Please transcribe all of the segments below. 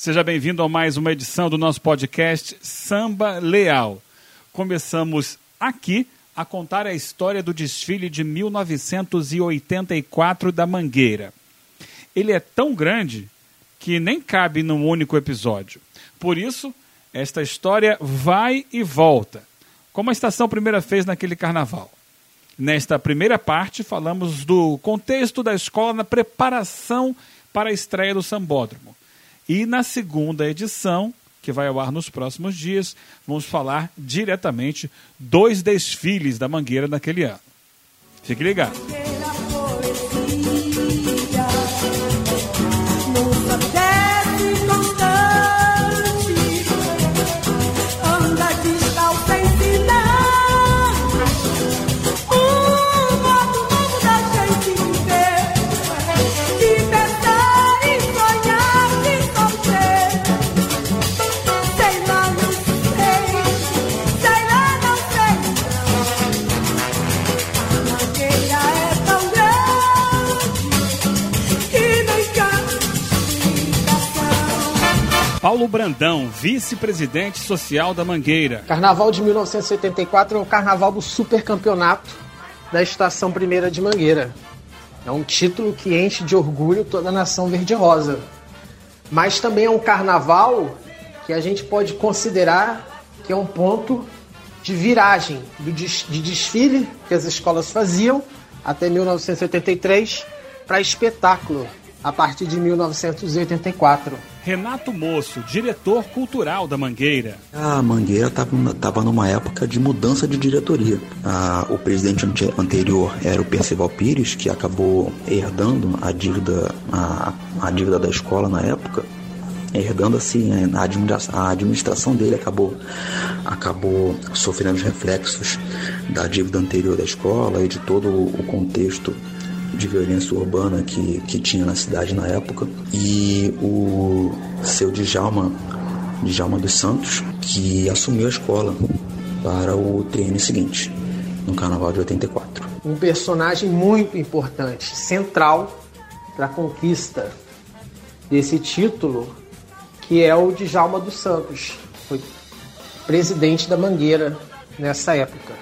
Seja bem-vindo a mais uma edição do nosso podcast Samba Leal. Começamos aqui a contar a história do desfile de 1984 da Mangueira. Ele é tão grande que nem cabe num único episódio. Por isso, esta história vai e volta, como a Estação Primeira fez naquele carnaval. Nesta primeira parte, falamos do contexto da escola na preparação para a estreia do Sambódromo. E na segunda edição, que vai ao ar nos próximos dias, vamos falar diretamente dos desfiles da Mangueira naquele ano. Fique ligado. Paulo Brandão, vice-presidente social da Mangueira. Carnaval de 1974 é o carnaval do supercampeonato da Estação Primeira de Mangueira. É um título que enche de orgulho toda a nação verde-rosa. Mas também é um carnaval que a gente pode considerar que é um ponto de viragem de desfile que as escolas faziam até 1983 para espetáculo a partir de 1984. Renato Moço, diretor cultural da Mangueira. A Mangueira estava numa época de mudança de diretoria. Ah, o presidente anterior era o Percival Pires, que acabou herdando a dívida, a, a dívida da escola na época. Herdando assim, a administração, a administração dele acabou, acabou sofrendo os reflexos da dívida anterior da escola e de todo o contexto de violência urbana que, que tinha na cidade na época. E o seu Djalma, Djalma dos Santos, que assumiu a escola para o treino seguinte, no Carnaval de 84. Um personagem muito importante, central para a conquista desse título, que é o Djalma dos Santos. Foi presidente da Mangueira nessa época.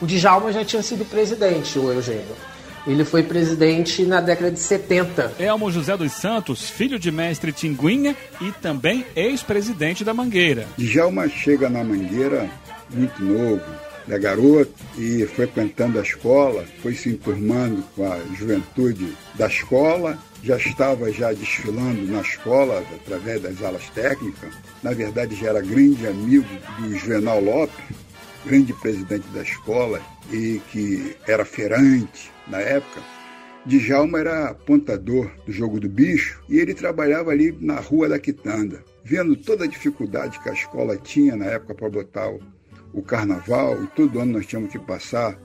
O Djalma já tinha sido presidente, o Eugênio. Ele foi presidente na década de 70. Elmo José dos Santos, filho de mestre Tinguinha e também ex-presidente da Mangueira. Djalma chega na Mangueira muito novo, é garoto e frequentando a escola, foi se enturmando com a juventude da escola, já estava já desfilando na escola através das aulas técnicas. Na verdade, já era grande amigo do Juvenal Lopes, grande presidente da escola e que era feirante na época. Djalma era apontador do jogo do bicho e ele trabalhava ali na rua da Quitanda, vendo toda a dificuldade que a escola tinha na época para botar o, carnaval e todo ano nós tínhamos que passar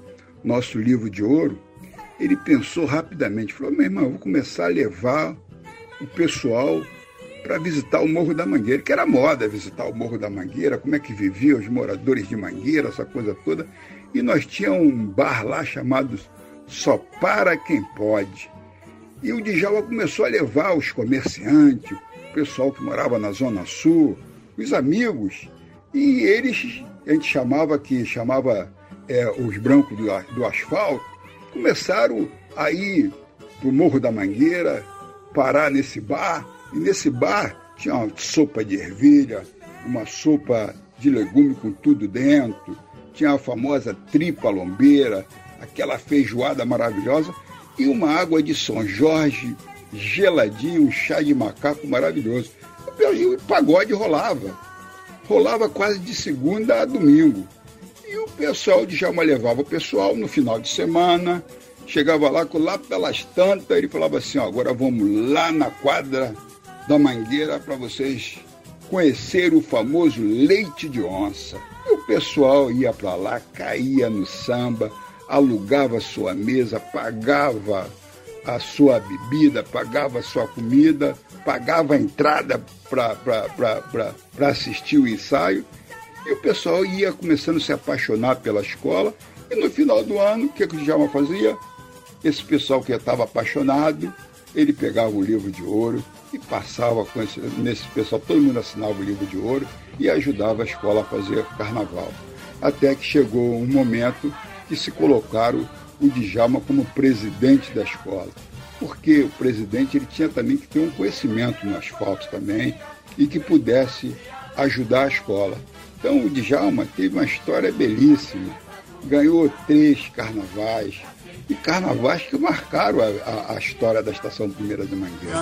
nosso livro de ouro. Ele pensou rapidamente, falou: meu irmão, vou começar a levar o pessoal para visitar o Morro da Mangueira, que era moda visitar o Morro da Mangueira, como é que viviam os moradores de Mangueira, essa coisa toda. E nós tínhamos um bar lá chamado Só Para Quem Pode. E o Djalma começou a levar os comerciantes, o pessoal que morava na Zona Sul, os amigos, e eles, a gente chamava que chamava é, os brancos do, do asfalto, começaram a ir para o Morro da Mangueira, parar nesse bar e nesse bar tinha uma sopa de ervilha, uma sopa de legume com tudo dentro, tinha a famosa tripa lombeira, aquela feijoada maravilhosa e uma água de São Jorge geladinho, um chá de macaco maravilhoso. E o pagode rolava. Rolava quase de segunda a domingo. E o pessoal de Jalma levava o pessoal no final de semana, chegava lá, lá pelas tantas, ele falava assim, ó, agora vamos lá na quadra da Mangueira para vocês conhecer o famoso leite de onça. E o pessoal ia para lá, caía no samba, alugava sua mesa, pagava a sua bebida, pagava a sua comida, pagava a entrada para assistir o ensaio. E o pessoal ia começando a se apaixonar pela escola. E no final do ano, o que, que o Djalma fazia? Esse pessoal que estava apaixonado, ele pegava o livro de ouro e passava com esse, nesse pessoal, todo mundo assinava o livro de ouro e ajudava a escola a fazer carnaval. Até que chegou um momento que se colocaram o Djalma como presidente da escola. Porque o presidente ele tinha também que ter um conhecimento no asfalto também e que pudesse ajudar a escola. Então o Djalma teve uma história belíssima. Ganhou três carnavais, e carnavais que marcaram a, a, a história da Estação Primeira de Mangueira.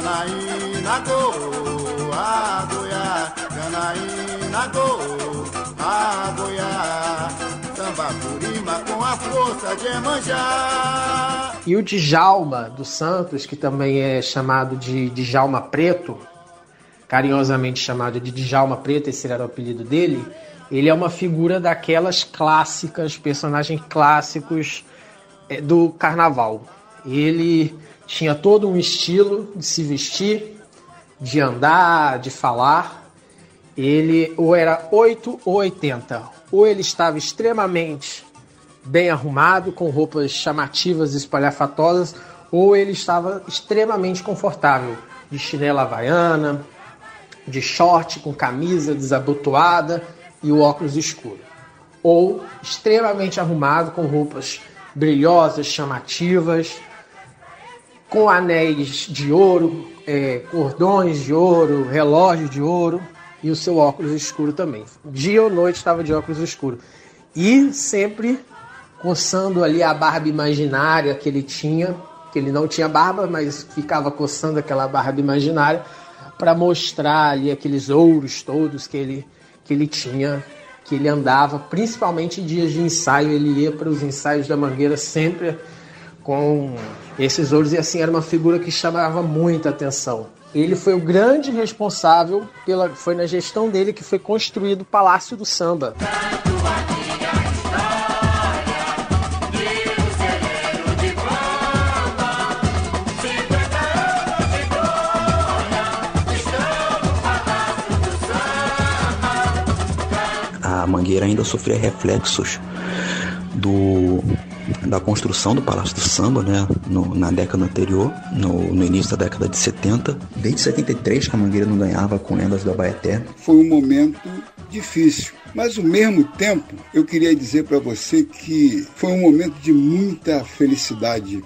E o Djalma dos Santos, que também é chamado de Djalma Preto, carinhosamente chamado de Djalma Preto, esse era o apelido dele, ele é uma figura daquelas clássicas, personagens clássicos é, do carnaval. Ele tinha todo um estilo de se vestir, de andar, de falar. Ele ou era 8 ou 80. Ou ele estava extremamente bem arrumado, com roupas chamativas e espalhafatosas, ou ele estava extremamente confortável, de chinela havaiana, de short com camisa desabotoada e o óculos escuro. Ou extremamente arrumado, com roupas brilhosas, chamativas, com anéis de ouro, é, cordões de ouro, relógio de ouro e o seu óculos escuro também. Dia ou noite estava de óculos escuro. E sempre coçando ali a barba imaginária que ele tinha, que ele não tinha barba, mas ficava coçando aquela barba imaginária para mostrar ali aqueles ouros todos que ele, que ele tinha que ele andava, principalmente em dias de ensaio, ele ia para os ensaios da Mangueira sempre com esses ouros e assim era uma figura que chamava muita atenção. Ele foi o grande responsável pela foi na gestão dele que foi construído o Palácio do Samba. a Mangueira ainda sofria reflexos do, da construção do Palácio do Samba, né, no, na década anterior, no, no, início da década de 70. Desde 73 que a Mangueira não ganhava com Lendas do Abaeté. Foi um momento difícil, mas ao mesmo tempo eu queria dizer para você que foi um momento de muita felicidade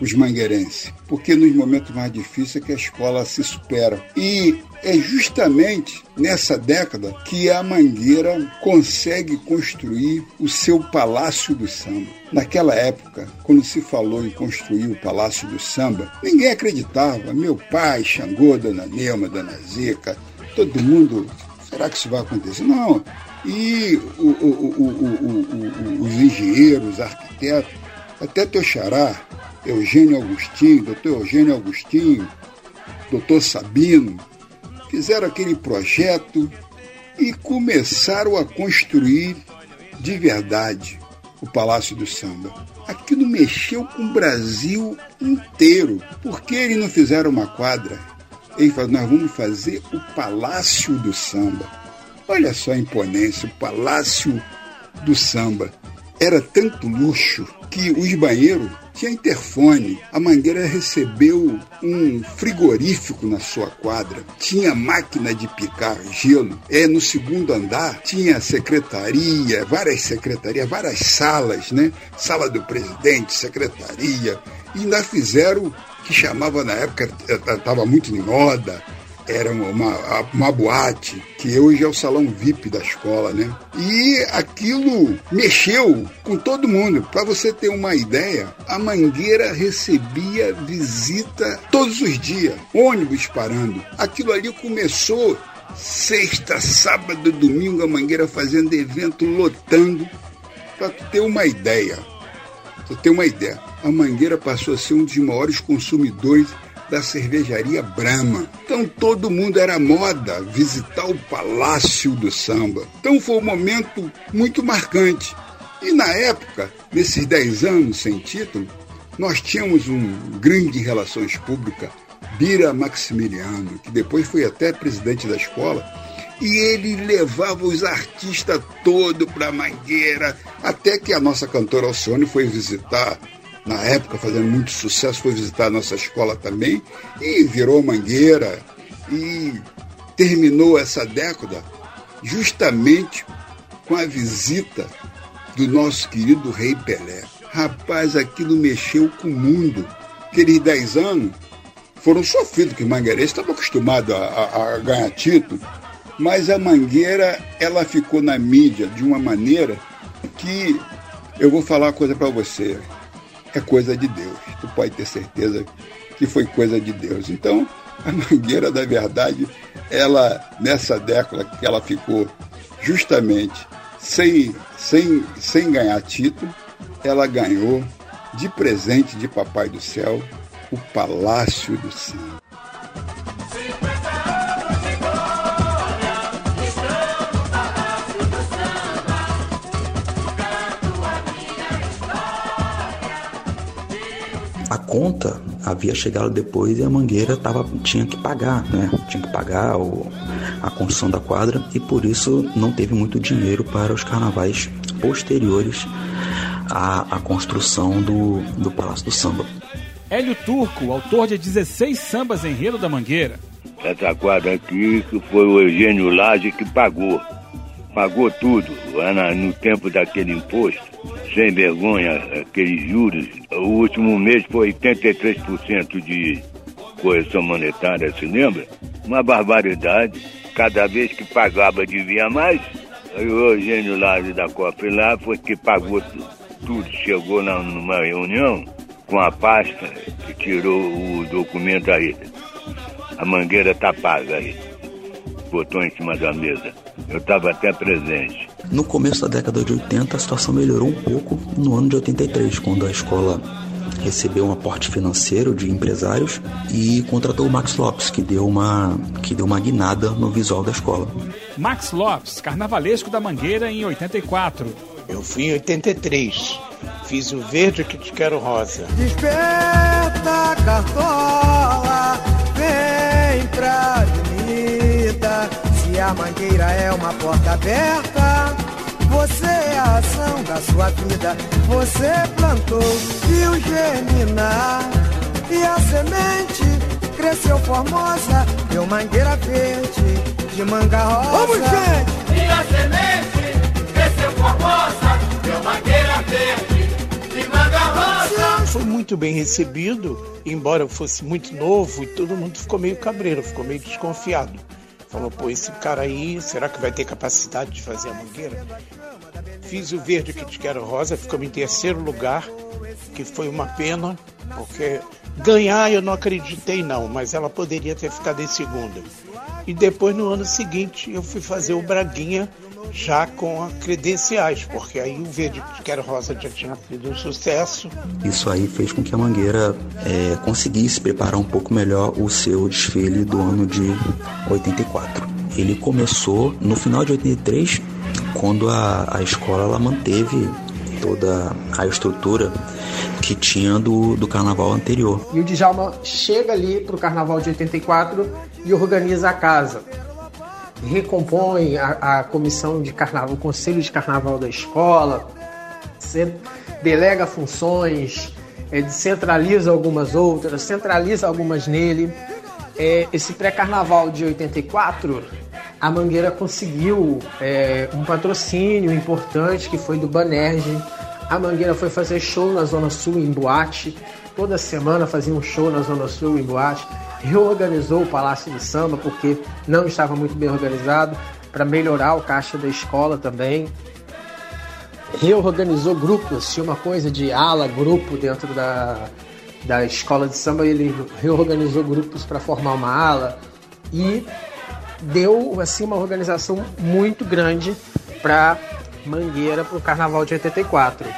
os mangueirenses, porque nos momentos mais difíceis é que a escola se supera. E é justamente nessa década que a Mangueira consegue construir o seu Palácio do Samba. Naquela época, quando se falou em construir o Palácio do Samba, ninguém acreditava. Meu pai, Xangô, Dona Nema, Dona todo mundo, será que isso vai acontecer? Não. E o, o, o, os engenheiros, os arquitetos, até teu xará, Eugênio Agostinho, doutor Eugênio Agostinho, doutor Sabino, fizeram aquele projeto e começaram a construir de verdade o Palácio do Samba. Aquilo mexeu com o Brasil inteiro. Por que eles não fizeram uma quadra? Ele falou, nós vamos fazer o Palácio do Samba. Olha só a imponência, o Palácio do Samba. Era tanto luxo que os banheiros tinha interfone. A Mangueira recebeu um frigorífico na sua quadra. Tinha máquina de picar gelo. É, no segundo andar tinha secretaria, várias secretarias, várias salas, né? Sala do presidente, secretaria. E ainda fizeram que chamava na época, estava muito em moda, era uma, uma boate, que hoje é o salão VIP da escola, né? E aquilo mexeu com todo mundo. Para você ter uma ideia, a Mangueira recebia visita todos os dias, ônibus parando. Aquilo ali começou sexta, sábado, domingo, a Mangueira fazendo evento, lotando. Para ter uma ideia, para ter uma ideia, a Mangueira passou a ser um dos maiores consumidores da cervejaria Brahma. Então todo mundo era moda visitar o Palácio do Samba. Então foi um momento muito marcante. E na época, nesses 10 anos sem título, nós tínhamos um grande relações públicas, Bira Maximiliano, que depois foi até presidente da escola, e ele levava os artistas todos para Mangueira, até que a nossa cantora Alcione foi visitar na época fazendo muito sucesso, foi visitar a nossa escola também e virou mangueira e terminou essa década justamente com a visita do nosso querido Rei Pelé. Rapaz, aquilo mexeu com o mundo. Aqueles 10 anos foram sofridos, que o Mangueirense estava acostumado a, a, a ganhar título, mas a Mangueira ela ficou na mídia de uma maneira que eu vou falar uma coisa para você, é coisa de Deus. Tu pode ter certeza que foi coisa de Deus. Então, a Mangueira da Verdade, ela nessa década que ela ficou justamente sem, sem, sem ganhar título, ela ganhou de presente de Papai do Céu o Palácio do Samba. Conta havia chegado depois e a Mangueira tava, tinha que pagar, né? Tinha que pagar o, a construção da quadra e por isso não teve muito dinheiro para os carnavais posteriores à, à construção do, do Palácio do Samba. Hélio Turco, autor de 16 sambas enredo da Mangueira. Essa quadra aqui que foi o Eugênio Lage que pagou. Pagou tudo, no tempo daquele imposto. Sem vergonha, aqueles juros. O último mês foi 83% de correção monetária, se lembra? Uma barbaridade. Cada vez que pagava devia mais. Aí o Eugênio Lage da Copa lá foi que pagou tudo. Chegou lá numa reunião com a pasta que tirou o documento aí. A mangueira tá paga aí. Botou em cima da mesa. Eu estava até presente. No começo da década de 80, a situação melhorou um pouco no ano de 83, quando a escola recebeu um aporte financeiro de empresários e contratou o Max Lopes, que deu uma, que deu uma guinada no visual da escola. Max Lopes, carnavalesco da Mangueira em 84. Eu fui em 83. Fiz o verde que te quero rosa. Desperta, cartola, vem pra a mangueira é uma porta aberta, você é a ação da sua vida. Você plantou, viu germinar. E a semente cresceu formosa. Deu mangueira verde de manga rosa. Vamos, gente! E a semente cresceu formosa. Deu mangueira verde. Foi muito bem recebido, embora eu fosse muito novo e todo mundo ficou meio cabreiro, ficou meio desconfiado. Falou, pô, esse cara aí, será que vai ter capacidade de fazer a mangueira? Fiz o verde que te quero rosa, ficou em terceiro lugar, que foi uma pena, porque ganhar eu não acreditei não, mas ela poderia ter ficado em segunda. E depois no ano seguinte eu fui fazer o Braguinha já com credenciais, porque aí o verde que era rosa já tinha sido um sucesso. Isso aí fez com que a Mangueira é, conseguisse preparar um pouco melhor o seu desfile do ano de 84. Ele começou no final de 83, quando a, a escola ela manteve toda a estrutura que tinha do, do carnaval anterior. E o Djalma chega ali para o carnaval de 84 e organiza a casa recompõe a, a comissão de carnaval, o conselho de carnaval da escola, delega funções, é, descentraliza algumas outras, centraliza algumas nele. É, esse pré-carnaval de 84, a Mangueira conseguiu é, um patrocínio importante que foi do Banerje. A Mangueira foi fazer show na Zona Sul em boate. Toda semana fazia um show na Zona Sul em boate reorganizou o Palácio de Samba porque não estava muito bem organizado, para melhorar o caixa da escola também. Reorganizou grupos, tinha uma coisa de ala, grupo dentro da, da escola de samba, ele reorganizou grupos para formar uma ala e deu assim uma organização muito grande para Mangueira para o Carnaval de 84.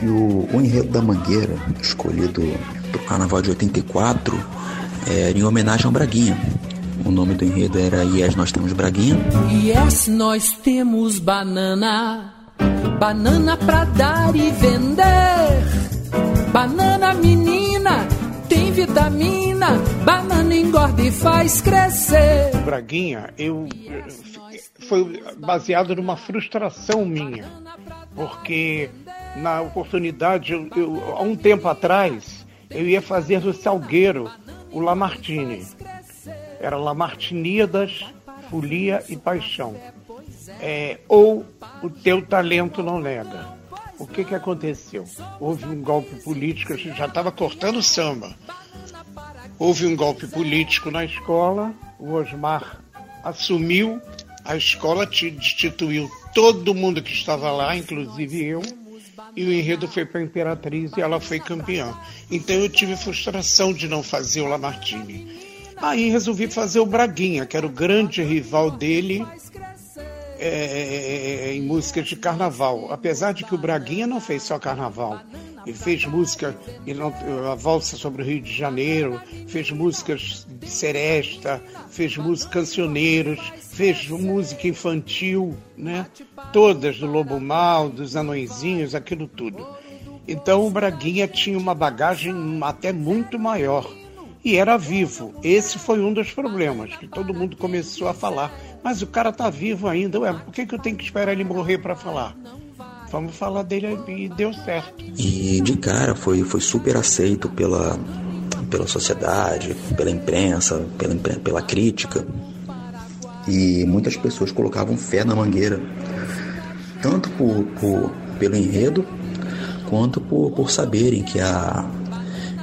E o, o enredo da Mangueira, escolhido para o Carnaval de 84, era em homenagem ao Braguinha. O nome do enredo era Yes, nós temos Braguinha. Yes, nós temos banana, banana pra dar e vender. Banana menina, tem vitamina, banana engorda e faz crescer. Braguinha, eu foi baseado numa frustração minha, porque na oportunidade, eu, eu, há um tempo atrás, eu ia fazer do Salgueiro o Lamartine. Era Lamartinidas, Folia e Paixão. É, ou o teu talento não nega. O que, que aconteceu? Houve um golpe político, a gente já estava cortando samba. Houve um golpe político na escola, o Osmar assumiu, a escola destituiu todo mundo que estava lá, inclusive eu, e o enredo foi para a Imperatriz e ela foi campeã. Então eu tive frustração de não fazer o Lamartine. Aí resolvi fazer o Braguinha, que era o grande rival dele é, é, é, em músicas de carnaval. Apesar de que o Braguinha não fez só carnaval. Ele fez música, a valsa sobre o Rio de Janeiro, fez músicas de seresta, fez música cancioneiros, fez música infantil, né? Todas do Lobo Mal, dos Anõezinhos, aquilo tudo. Então o Braguinha tinha uma bagagem até muito maior e era vivo. Esse foi um dos problemas que todo mundo começou a falar. Mas o cara tá vivo ainda, ué, por que, que eu tenho que esperar ele morrer para falar? Vamos falar dele e deu certo. E de cara foi, foi super aceito pela, pela sociedade, pela imprensa, pela, pela crítica. E muitas pessoas colocavam fé na mangueira, tanto por, por pelo enredo, quanto por, por saberem que a,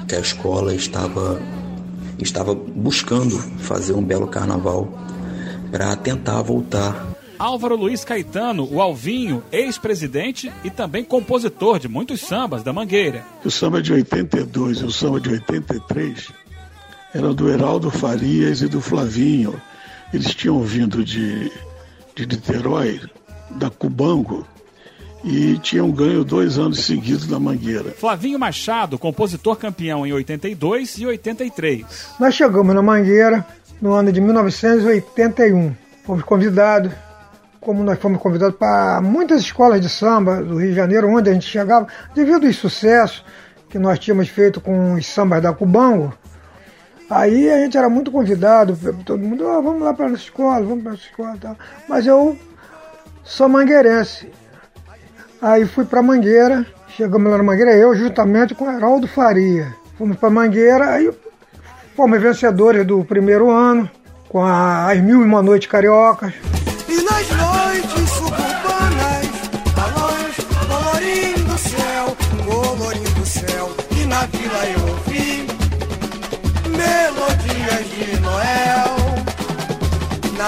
que a escola estava estava buscando fazer um belo carnaval para tentar voltar. Álvaro Luiz Caetano, o Alvinho, ex-presidente e também compositor de muitos sambas da Mangueira. O samba de 82 e o samba de 83 eram do Heraldo Farias e do Flavinho. Eles tinham vindo de, de Niterói, da Cubango, e tinham ganho dois anos seguidos da Mangueira. Flavinho Machado, compositor campeão em 82 e 83. Nós chegamos na Mangueira no ano de 1981. Fomos convidados, como nós fomos convidados para muitas escolas de samba do Rio de Janeiro, onde a gente chegava, devido ao sucesso que nós tínhamos feito com os sambas da Cubango. Aí a gente era muito convidado, todo mundo, oh, vamos lá para a escola, vamos para a escola tal. Mas eu sou mangueirense Aí fui para Mangueira, chegamos lá na Mangueira, eu juntamente com Heraldo Faria. Fomos para Mangueira, aí fomos vencedores do primeiro ano, com a, as Mil e Uma Noite Cariocas.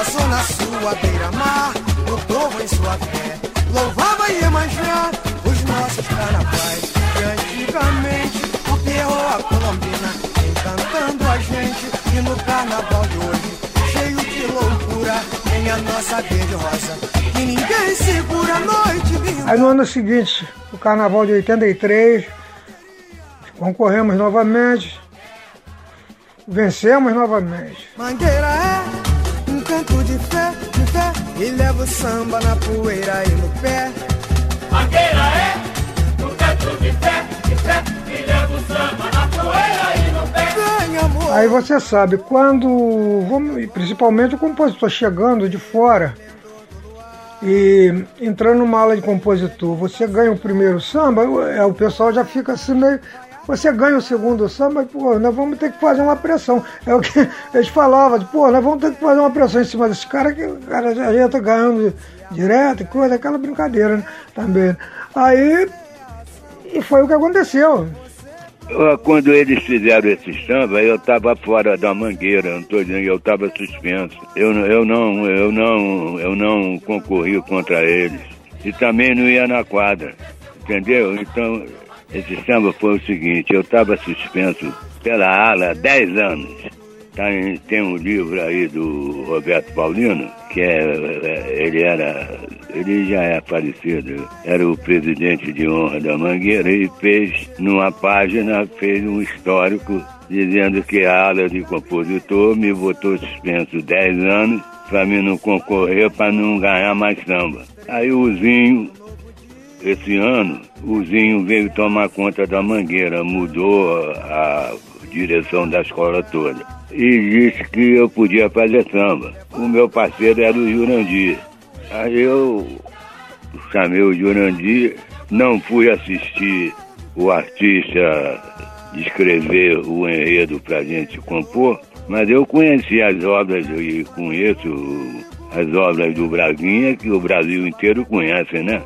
Na zona sua beira-mar, o povo em sua fé. Louvava Iemanjá, os nossos carnavais. De antigamente, o Pierrot, a Colombina, encantando a gente, e no carnaval de hoje, cheio de loucura, tem a nossa verde rosa, que ninguém segura a noite Aí no ano seguinte, o carnaval de 83, concorremos novamente, vencemos novamente. Mangueira é canto de fé, de fé e leva o samba na poeira e no pé. Mangueira é um canto de fé, de fé, e leva o samba na poeira e no pé. Vem, amor. Aí você sabe, quando, vamos- principalmente o compositor chegando de fora e entrando numa aula de compositor, você ganha o primeiro samba, é, o pessoal já fica assim meio. Você ganha o segundo samba, pô, nós vamos ter que fazer uma pressão. É o que eles falavam, pô, nós vamos ter que fazer uma pressão em cima desse cara que cara já já tá ganhando direto e coisa, aquela brincadeira né, também. Aí, e foi o que aconteceu. Quando eles fizeram esse samba, eu estava fora da mangueira, dizendo, eu estava suspenso. Eu, eu, não, eu, não, eu não concorri contra eles. E também não ia na quadra, entendeu? Então, esse samba foi o seguinte, eu estava suspenso pela ala há 10 anos. Tá em- tem um livro aí do Roberto Paulino, que é, é, ele era, ele já é falecido, era o presidente de honra da Mangueira e fez numa página, fez um histórico dizendo que a ala de compositor me botou suspenso 10 anos para mim não concorrer, para não ganhar mais samba. Aí o Zinho, esse ano, o Zinho veio tomar conta da Mangueira, mudou a direção da escola toda. E disse que eu podia fazer samba. O meu parceiro era o Jurandir. Aí eu chamei o Jurandir Não fui assistir o artista escrever o enredo para gente compor, mas eu conheci as obras e conheço as obras do Braguinha, que o Brasil inteiro conhece, né?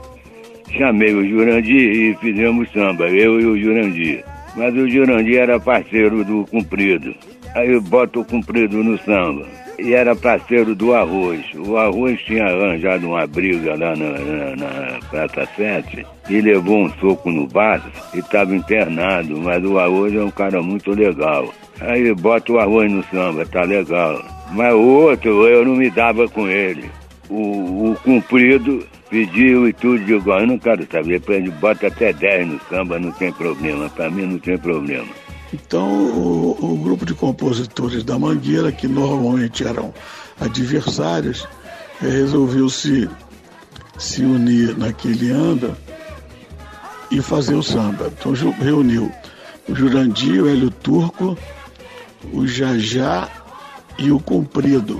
Chamei o Jurandir e fizemos samba, eu e o Jurandir. Mas o Jurandir era parceiro do Cumprido. Aí eu boto o Cumprido no samba. E era parceiro do Arroz. O Arroz tinha arranjado uma briga lá na, na, na Praça 7 e levou um soco no braço e estava internado. Mas o Arroz é um cara muito legal. Aí bota o Arroz no samba, tá legal. Mas o outro eu não me dava com ele. O, o Cumprido pediu e tudo, digo, eu não quero saber, bota até 10 no samba, não tem problema, para mim não tem problema. Então, o, o, grupo de compositores da Mangueira, que normalmente eram adversários, eh, resolveu se, se unir naquele ano e fazer o samba. Então, reuniu o Jurandir, o Hélio Turco, o Jajá e o Comprido.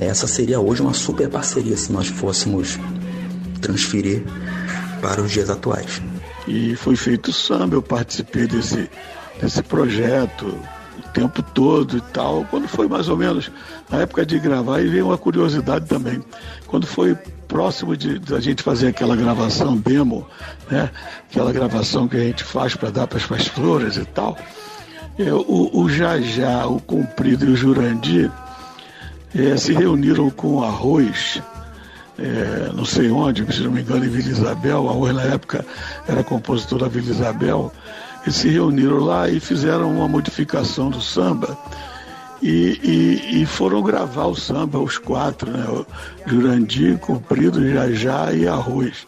Essa seria hoje uma super parceria se nós fôssemos transferir para os dias atuais. E foi feito o samba, eu participei desse, desse projeto o tempo todo e tal. Quando foi mais ou menos na época de gravar, e veio uma curiosidade também. Quando foi próximo de, de a gente fazer aquela gravação demo, né? aquela gravação que a gente faz para dar para as flores e tal, eu, o, o Jajá, o Comprido e o Jurandir é, se reuniram com o Arroz é, não sei onde, se não me engano, em Vila Isabel, a Oi na época era compositor da Vila Isabel, eles se reuniram lá e fizeram uma modificação do samba e, e, e foram gravar o samba, os quatro, né? O Jurandir, Comprido, Jajá e Arroz.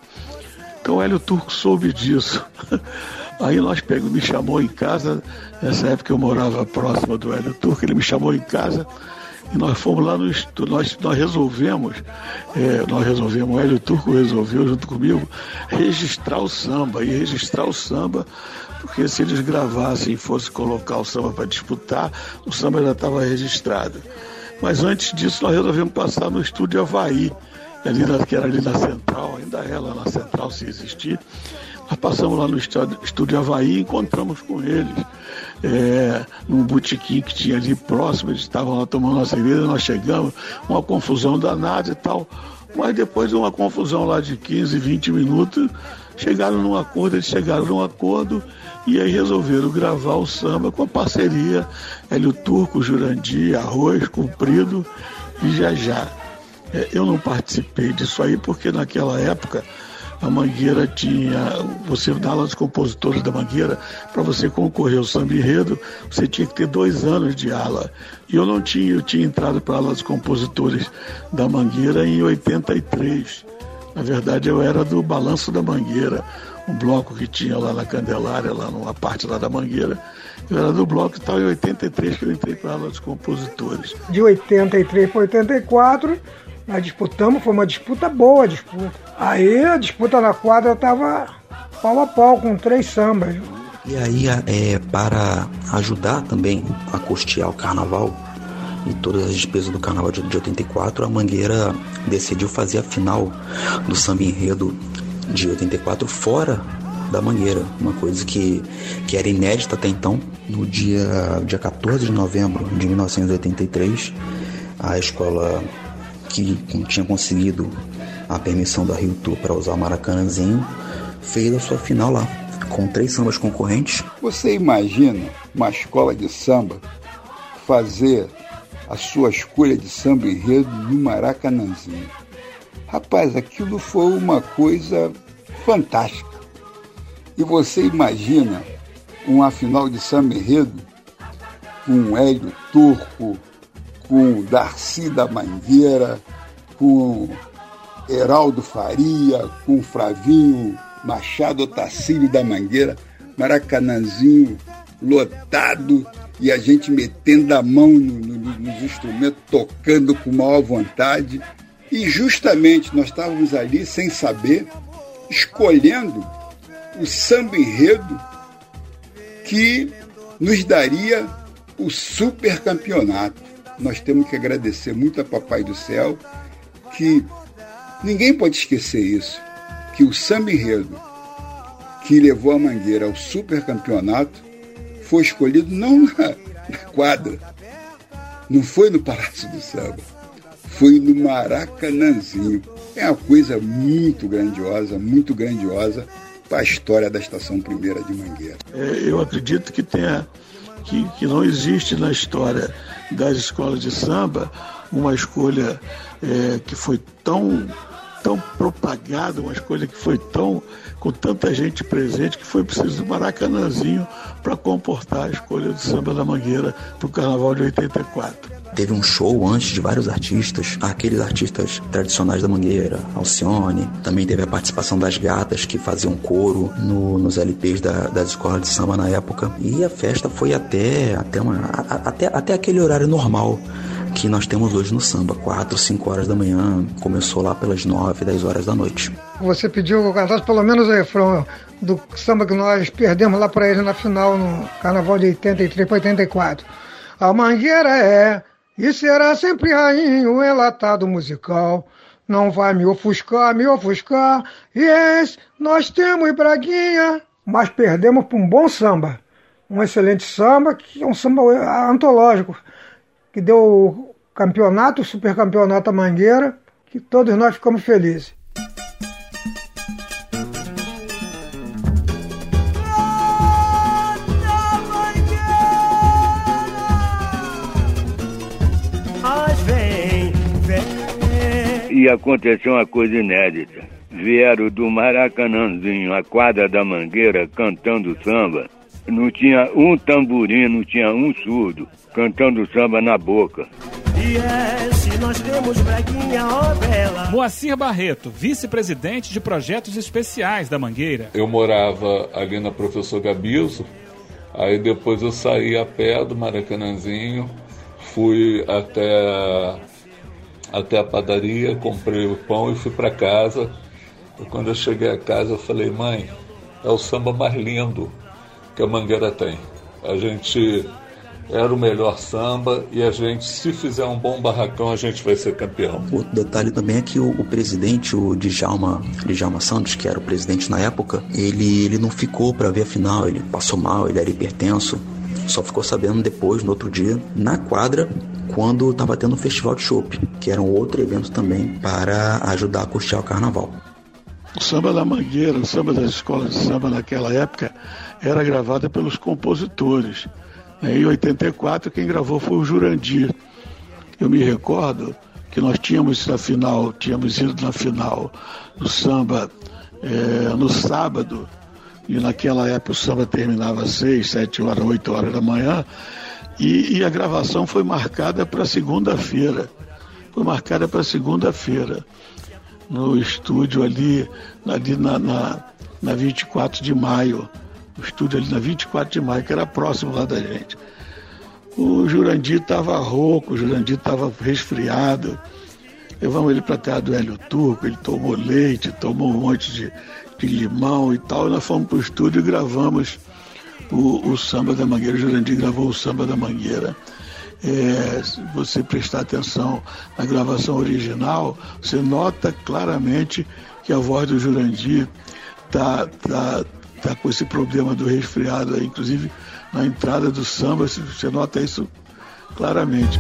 Então o Hélio Turco soube disso. Aí nós pegamos, me chamou em casa, nessa época eu morava próximo do Hélio Turco, ele me chamou em casa e nós fomos lá no estúdio, nós, nós resolvemos, é, nós resolvemos, o Hélio Turco resolveu junto comigo, registrar o samba, e registrar o samba, porque se eles gravassem e fossem colocar o samba para disputar, o samba já estava registrado. Mas antes disso nós resolvemos passar no estúdio Havaí, ali na, que era ali na central, ainda lá na central se existir. Nós passamos lá no estúdio, estúdio Havaí e encontramos com eles é, num botequim que tinha ali próximo, eles estavam lá tomando uma cerveja, nós chegamos, uma confusão danada e tal. Mas depois de uma confusão lá de 15, 20 minutos, chegaram num acordo, eles chegaram num acordo e aí resolveram gravar o samba com a parceria Hélio Turco, Jurandir, Arroz, Comprido e Jajá. É, eu não participei disso aí porque naquela época a Mangueira tinha, você na aula dos compositores da Mangueira, para você concorrer ao samba enredo, você tinha que ter dois anos de ala. E eu não tinha, eu tinha entrado para a aula dos compositores da Mangueira em 83. Na verdade, eu era do Balanço da Mangueira, um bloco que tinha lá na Candelária, lá numa parte lá da Mangueira. Eu era do bloco e tal, em 83 que eu entrei para a aula dos compositores. De 83 para 84, nós disputamos, foi uma disputa boa a disputa. Aí a disputa na quadra estava pau a pau com três sambas. E aí, é, para ajudar também a custear o carnaval e todas as despesas do carnaval de, de 84, a Mangueira decidiu fazer a final do samba enredo de 84 fora da Mangueira, uma coisa que, que era inédita até então. No dia, dia 14 de novembro de 1983, a escola que tinha conseguido a permissão da Rio Tour para usar o Maracanãzinho, fez a sua final lá, com três sambas concorrentes. Você imagina uma escola de samba fazer a sua escolha de samba enredo no Maracanãzinho? Rapaz, aquilo foi uma coisa fantástica. E você imagina uma final de samba enredo com Hélio Turco, com Darcy da Mangueira, com Heraldo Faria, com Flavinho Machado Tacílio da Mangueira, Maracanãzinho lotado e a gente metendo a mão no, no, nos instrumentos, tocando com maior vontade. E justamente nós estávamos ali sem saber, escolhendo o samba enredo que nos daria o super campeonato nós temos que agradecer muito a Papai do Céu, que ninguém pode esquecer isso, que o samba enredo que levou a Mangueira ao supercampeonato foi escolhido não na, na quadra, não foi no Palácio do Samba, foi no Maracanãzinho. É uma coisa muito grandiosa, muito grandiosa para a história da Estação Primeira de Mangueira. É, eu acredito que tenha que, que não existe na história das escolas de samba uma escolha é, que foi tão tão propagada, uma escolha que foi tão com tanta gente presente que foi preciso do Maracanãzinho para comportar a escolha do samba da Mangueira para o Carnaval de 84. Teve um show antes de vários artistas, aqueles artistas tradicionais da Mangueira, Alcione. Também teve a participação das gatas que faziam coro no, nos LPs da, das escolas de samba na época. E a festa foi até, até, uma, até, até aquele horário normal que nós temos hoje no samba, 4, 5 horas da manhã, começou lá pelas 9, 10 horas da noite. Você pediu eu cantasse pelo menos o refrão do samba que nós perdemos lá para ele na final no Carnaval de 83 para 84. A mangueira é e será sempre rainha o relatado musical. Não vai me ofuscar, me ofuscar. Yes, nós temos Braguinha. Mas perdemos para um bom samba. Um excelente samba, que é um samba antológico que deu o campeonato, o supercampeonato à Mangueira, que todos nós ficamos felizes. E aconteceu uma coisa inédita. Vieram do Maracanãzinho, a quadra da Mangueira, cantando samba. Não tinha um tamborim, não tinha um surdo cantando samba na boca. Yes, nós temos Braguinha, ó bela. Moacir Barreto, vice-presidente de projetos especiais da Mangueira. Eu morava ali na Professor Gabiso, aí depois eu saí a pé do Maracanãzinho, fui até, até a padaria, comprei o pão e fui para casa. E quando eu cheguei a casa, eu falei, mãe, é o samba mais lindo que a Mangueira tem. A gente era o melhor samba e a gente, se fizer um bom barracão, a gente vai ser campeão. Outro detalhe também é que o, o presidente, o Djalma, Djalma Santos, que era o presidente na época, ele, ele não ficou para ver a final, ele passou mal, ele era hipertenso. Só ficou sabendo depois, no outro dia, na quadra, quando estava tendo o um festival de chopp, que era um outro evento também para ajudar a custear o carnaval. O samba da Mangueira, o samba das escolas de samba naquela época, era gravado pelos compositores. Em 84, quem gravou foi o Jurandir. Eu me recordo que nós tínhamos na final, tínhamos ido na final do samba é, no sábado, e naquela época o samba terminava às 6, 7 horas, 8 horas da manhã, e, e a gravação foi marcada para segunda-feira. Foi marcada para segunda-feira, no estúdio ali, ali na, na, na 24 de maio o estúdio ali na 24 de maio, que era próximo lá da gente. O Jurandir estava rouco, o Jurandir estava resfriado. Levamos ele para a terra do Hélio Turco, ele tomou leite, tomou um monte de, limão e tal. E nós fomos para o estúdio e gravamos o, o, samba da Mangueira. O Jurandir gravou o samba da Mangueira. É, se você prestar atenção na gravação original, você nota claramente que a voz do Jurandir está tá, está com esse problema do resfriado aí, inclusive na entrada do samba, você nota isso claramente.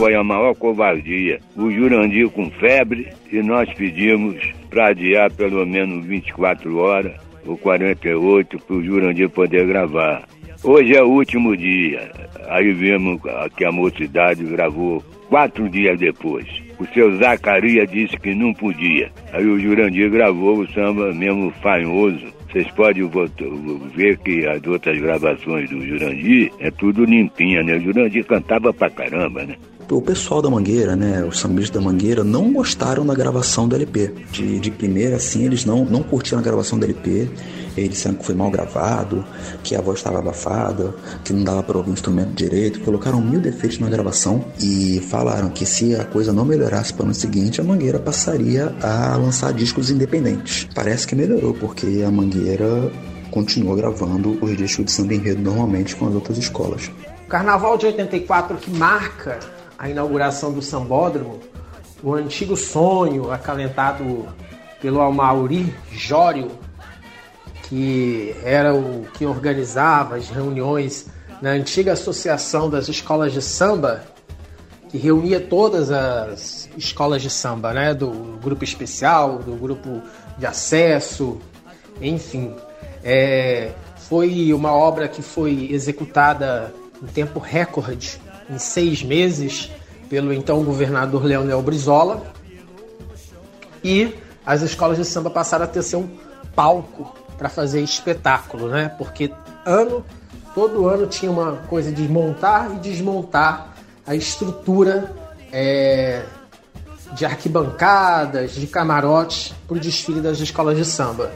Foi a maior covardia. O Jurandir com febre e nós pedimos para adiar pelo menos 24 horas ou 48 para o Jurandir poder gravar. Hoje é o último dia. Aí vimos que a mocidade gravou quatro dias depois. O seu Zacarias disse que não podia. Aí o Jurandir gravou o samba mesmo fanhoso. Vocês podem ver que as outras gravações do Jurandir é tudo limpinha, né? O Jurandir cantava pra caramba, né? O pessoal da Mangueira, né, os sambistas da Mangueira, não gostaram da gravação do LP. De, de primeira, assim, eles não, não curtiram a gravação do LP. Eles disseram que foi mal gravado, que a voz estava abafada, que não dava para ouvir o instrumento direito. Colocaram mil defeitos na gravação e falaram que se a coisa não melhorasse para o ano seguinte, a Mangueira passaria a lançar discos independentes. Parece que melhorou, porque a Mangueira continua gravando os discos de samba enredo normalmente com as outras escolas. Carnaval de 84 que marca a inauguração do Sambódromo o antigo sonho acalentado pelo Amauri Jório, que era o que organizava as reuniões na antiga Associação das Escolas de Samba, que reunia todas as escolas de samba, né? Do grupo especial, do grupo de acesso, enfim. É, foi uma obra que foi executada em tempo recorde, em seis meses, pelo então governador Leonel Brizola. E as escolas de samba passaram a ter seu palco para fazer espetáculo, né? Porque ano, todo ano tinha uma coisa de montar e desmontar a estrutura é, de arquibancadas, de camarotes para o desfile das escolas de samba.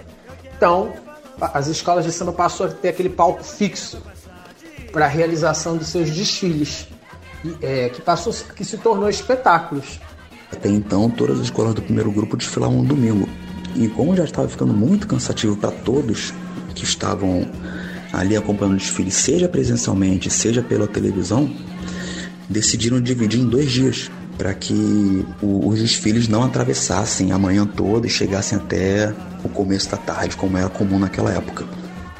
Então, as escolas de samba passou a ter aquele palco fixo para a realização dos seus desfiles, é, que passou, que se tornou espetáculos. Até então, todas as escolas do primeiro grupo desfilavam no domingo. E como já estava ficando muito cansativo para todos que estavam ali acompanhando o desfile, seja presencialmente, seja pela televisão, decidiram dividir em dois dias para que os desfiles não atravessassem a manhã toda e chegassem até o começo da tarde, como era comum naquela época.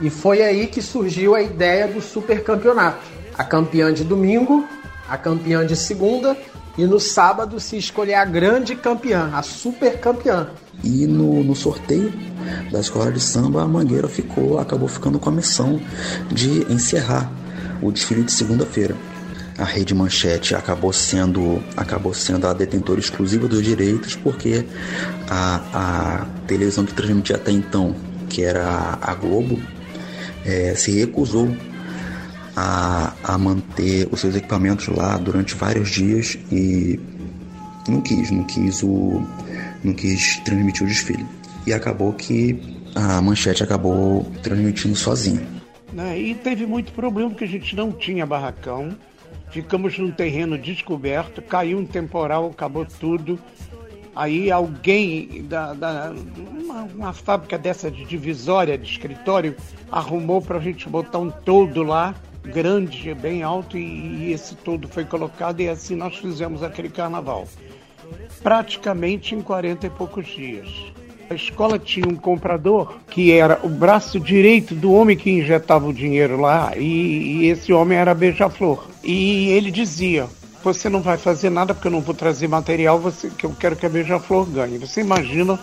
E foi aí que surgiu a ideia do supercampeonato. A campeã de domingo, a campeã de segunda e no sábado se escolher a grande campeã, a super campeã. E no, no sorteio da escola de samba, a Mangueira ficou, acabou ficando com a missão de encerrar o desfile de segunda-feira. A Rede Manchete acabou sendo, acabou sendo a detentora exclusiva dos direitos, porque a, a televisão que transmitia até então, que era a Globo, é, se recusou a, a manter os seus equipamentos lá durante vários dias e não quis, não quis o, não quis transmitir o desfile. E acabou que a manchete acabou transmitindo sozinha. Né, e teve muito problema porque a gente não tinha barracão, ficamos num terreno descoberto, caiu um temporal, acabou tudo. Aí alguém da, da uma, uma, fábrica dessa de divisória de escritório arrumou para a gente botar um toldo lá grande, bem alto, e, e esse todo foi colocado, e assim nós fizemos aquele carnaval. Praticamente em 40 e poucos dias. A escola tinha um comprador que era o braço direito do homem que injetava o dinheiro lá, e, e esse homem era Beija-Flor. E ele dizia: Você não vai fazer nada porque eu não vou trazer material você, que eu quero que a Beija-Flor ganhe. Você imagina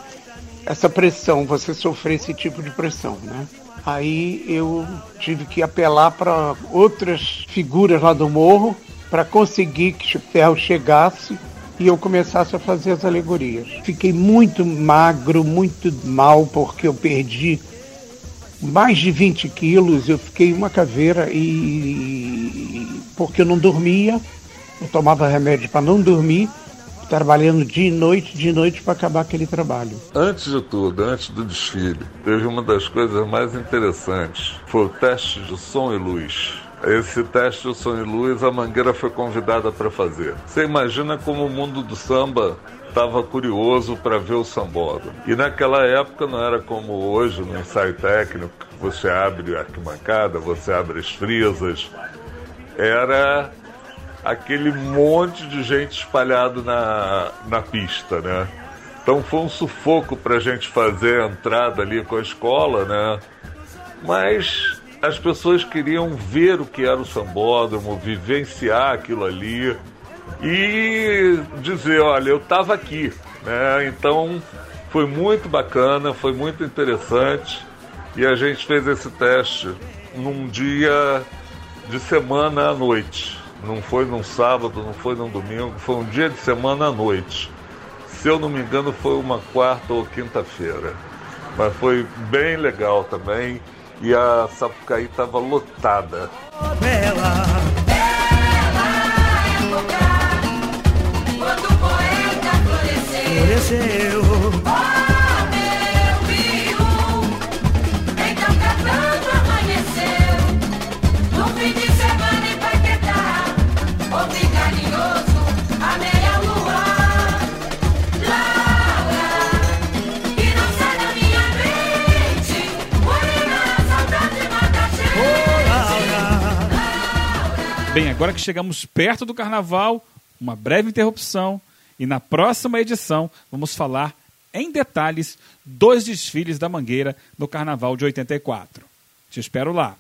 essa pressão, você sofrer esse tipo de pressão, né? Aí eu tive que apelar para outras figuras lá do morro para conseguir que o ferro chegasse e eu começasse a fazer as alegorias. Fiquei muito magro, muito mal, porque eu perdi mais de 20 quilos, eu fiquei uma caveira e porque eu não dormia, eu tomava remédio para não dormir trabalhando dia e noite, de noite para acabar aquele trabalho. Antes de tudo, antes do desfile, teve uma das coisas mais interessantes, foi o teste de som e luz. Esse teste de som e luz a Mangueira foi convidada para fazer. Você imagina como o mundo do samba estava curioso para ver o sambódromo. E naquela época não era como hoje, no ensaio técnico, você abre a arquibancada, você abre as frisas. Era aquele monte de gente espalhado na, na pista, né? Então foi um sufoco para a gente fazer a entrada ali com a escola, né? Mas as pessoas queriam ver o que era o sambódromo, vivenciar aquilo ali e dizer, olha, eu estava aqui, né? Então foi muito bacana, foi muito interessante e a gente fez esse teste num dia de semana à noite. Não foi num sábado, não foi num domingo, foi um dia de semana à noite. Se eu não me engano, foi uma quarta ou quinta-feira. Mas foi bem legal também. E a Sapucaí estava lotada. Agora que chegamos perto do carnaval, uma breve interrupção E na próxima edição vamos falar em detalhes dos desfiles da Mangueira no Carnaval de 84. Te espero lá.